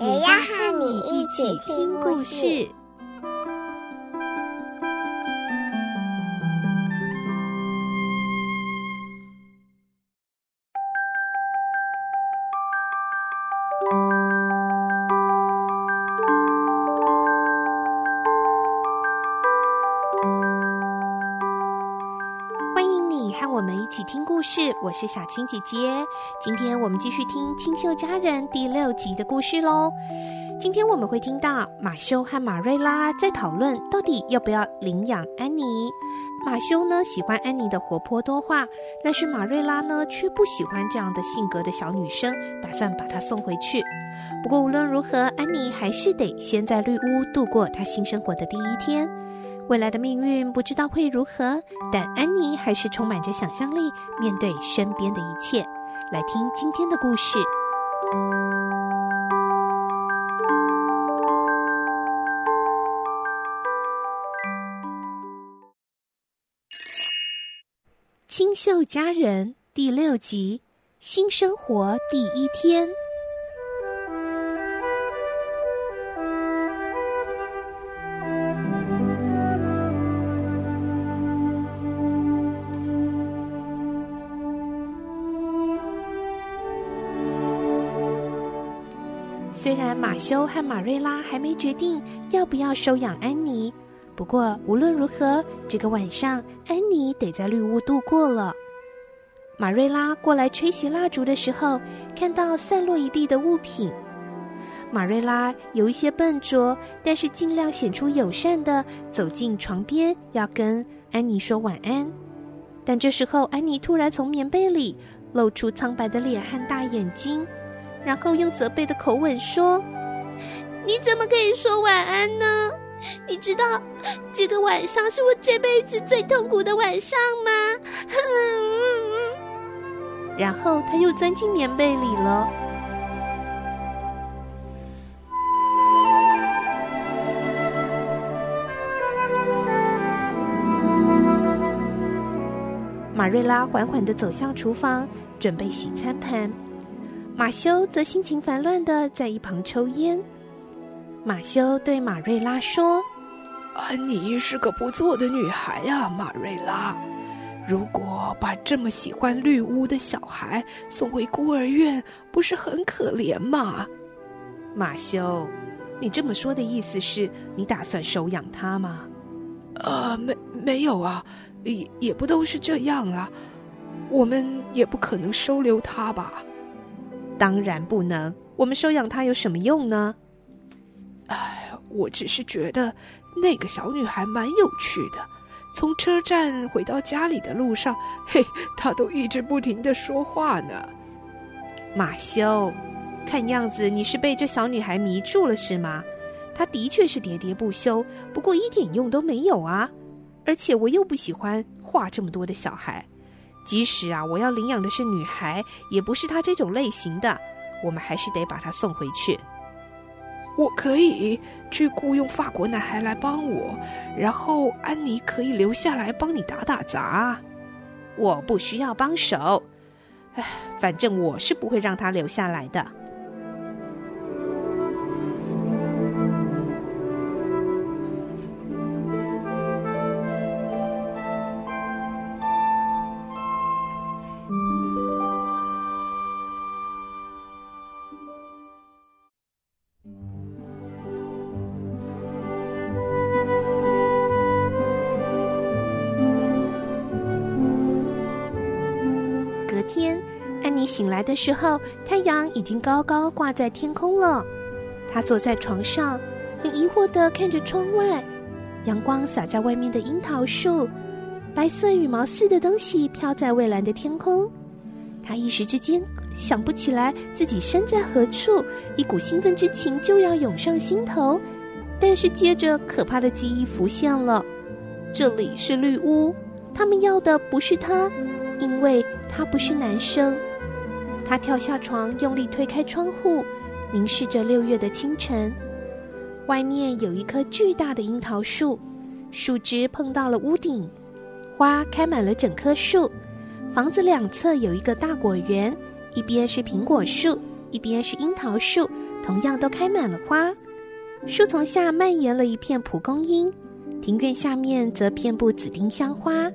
也要和你一起听故事。故事，我是小青姐姐。今天我们继续听《清秀佳人》第六集的故事喽。今天我们会听到马修和马瑞拉在讨论到底要不要领养安妮。马修呢喜欢安妮的活泼多话，但是马瑞拉呢却不喜欢这样的性格的小女生，打算把她送回去。不过无论如何，安妮还是得先在绿屋度过她新生活的第一天。未来的命运不知道会如何，但安妮还是充满着想象力，面对身边的一切。来听今天的故事，《清秀佳人》第六集：新生活第一天。虽然马修和马瑞拉还没决定要不要收养安妮，不过无论如何，这个晚上安妮得在绿屋度过了。马瑞拉过来吹熄蜡烛的时候，看到散落一地的物品。马瑞拉有一些笨拙，但是尽量显出友善的走进床边，要跟安妮说晚安。但这时候，安妮突然从棉被里露出苍白的脸和大眼睛。然后用责备的口吻说：“你怎么可以说晚安呢？你知道这个晚上是我这辈子最痛苦的晚上吗？” 然后他又钻进棉被里了。马瑞拉缓缓地走向厨房，准备洗餐盘。马修则心情烦乱的在一旁抽烟。马修对马瑞拉说：“安妮是个不错的女孩呀，马瑞拉。如果把这么喜欢绿屋的小孩送回孤儿院，不是很可怜吗？”马修，你这么说的意思是你打算收养她吗？呃，没没有啊，也也不都是这样啊。我们也不可能收留她吧。当然不能，我们收养她有什么用呢？哎，我只是觉得那个小女孩蛮有趣的。从车站回到家里的路上，嘿，她都一直不停的说话呢。马修，看样子你是被这小女孩迷住了是吗？她的确是喋喋不休，不过一点用都没有啊！而且我又不喜欢话这么多的小孩。即使啊，我要领养的是女孩，也不是她这种类型的，我们还是得把她送回去。我可以去雇佣法国男孩来帮我，然后安妮可以留下来帮你打打杂。我不需要帮手，唉，反正我是不会让她留下来的。天，安妮醒来的时候，太阳已经高高挂在天空了。她坐在床上，很疑惑地看着窗外，阳光洒在外面的樱桃树，白色羽毛似的东西飘在蔚蓝的天空。她一时之间想不起来自己身在何处，一股兴奋之情就要涌上心头。但是接着，可怕的记忆浮现了。这里是绿屋，他们要的不是他，因为他不是男生。他跳下床，用力推开窗户，凝视着六月的清晨。外面有一棵巨大的樱桃树，树枝碰到了屋顶，花开满了整棵树。房子两侧有一个大果园，一边是苹果树，一边是樱桃树，同样都开满了花。树丛下蔓延了一片蒲公英，庭院下面则遍布紫丁香花，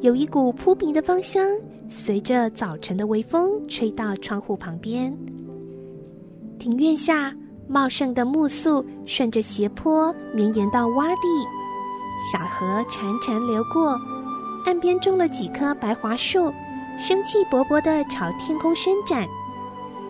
有一股扑鼻的芳香，随着早晨的微风吹到窗户旁边。庭院下茂盛的苜蓿顺着斜坡绵延到洼地，小河潺潺流过，岸边种了几棵白桦树，生气勃勃地朝天空伸展。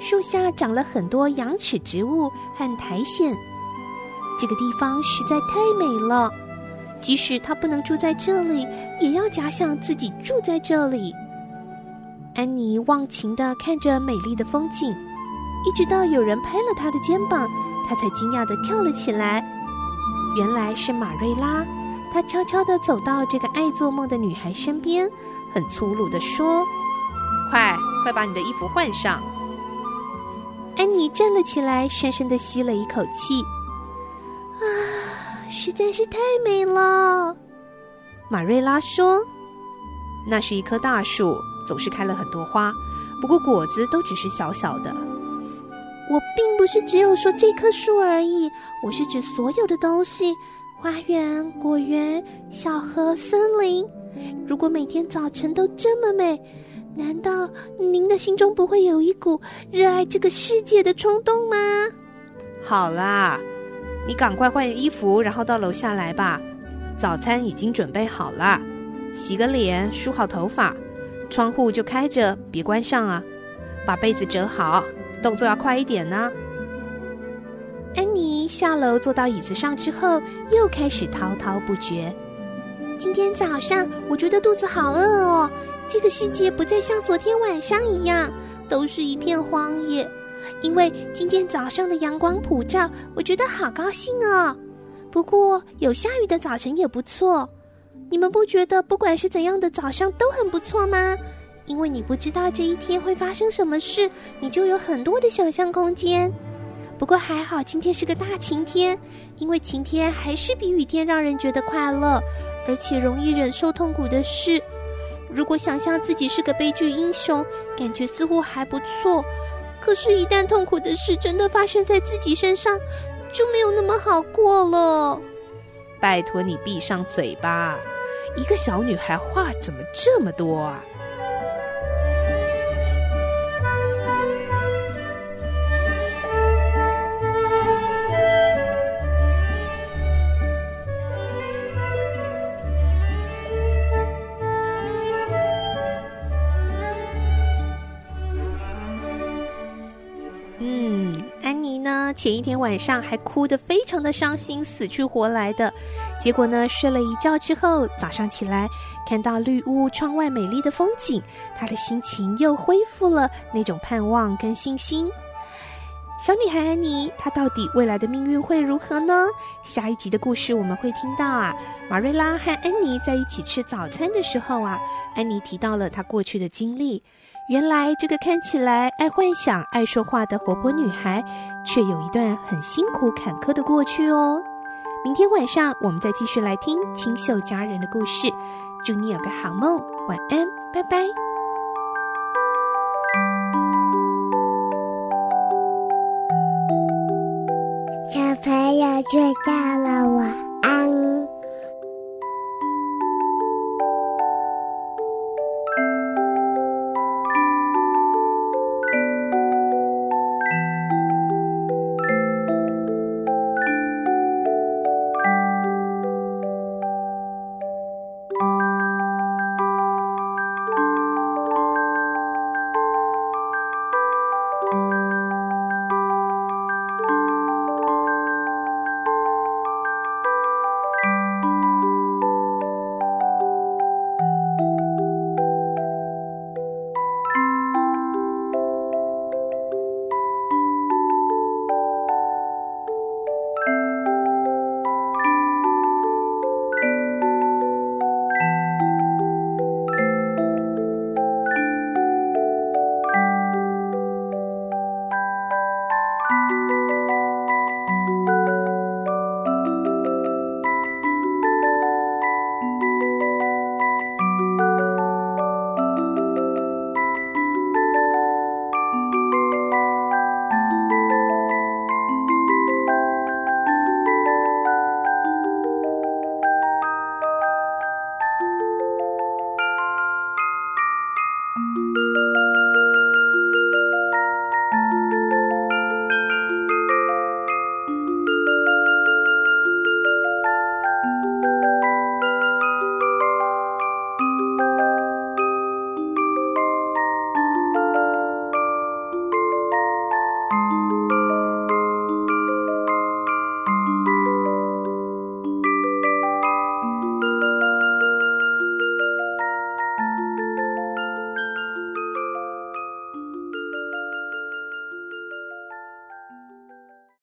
树下长了很多羊齿植物和苔藓。这个地方实在太美了，即使他不能住在这里，也要假想自己住在这里。安妮忘情的看着美丽的风景，一直到有人拍了她的肩膀，她才惊讶的跳了起来。原来是玛瑞拉，她悄悄的走到这个爱做梦的女孩身边，很粗鲁的说：“快，快把你的衣服换上。”安妮站了起来，深深的吸了一口气。啊实在是太美了，马瑞拉说：“那是一棵大树，总是开了很多花，不过果子都只是小小的。我并不是只有说这棵树而已，我是指所有的东西：花园、果园、小河、森林。如果每天早晨都这么美，难道您的心中不会有一股热爱这个世界的冲动吗？”好啦。你赶快换衣服，然后到楼下来吧。早餐已经准备好了，洗个脸，梳好头发，窗户就开着，别关上啊。把被子折好，动作要快一点呢。安妮下楼坐到椅子上之后，又开始滔滔不绝。今天早上我觉得肚子好饿哦，这个世界不再像昨天晚上一样，都是一片荒野。因为今天早上的阳光普照，我觉得好高兴哦。不过有下雨的早晨也不错。你们不觉得不管是怎样的早上都很不错吗？因为你不知道这一天会发生什么事，你就有很多的想象空间。不过还好今天是个大晴天，因为晴天还是比雨天让人觉得快乐，而且容易忍受痛苦的事。如果想象自己是个悲剧英雄，感觉似乎还不错。可是，一旦痛苦的事真的发生在自己身上，就没有那么好过了。拜托你闭上嘴巴！一个小女孩话怎么这么多啊？呢前一天晚上还哭得非常的伤心，死去活来的。结果呢，睡了一觉之后，早上起来看到绿屋窗外美丽的风景，她的心情又恢复了那种盼望跟信心。小女孩安妮，她到底未来的命运会如何呢？下一集的故事我们会听到啊，玛瑞拉和安妮在一起吃早餐的时候啊，安妮提到了她过去的经历。原来这个看起来爱幻想、爱说话的活泼女孩，却有一段很辛苦坎坷的过去哦。明天晚上我们再继续来听清秀佳人的故事。祝你有个好梦，晚安，拜拜。小朋友睡觉了，我。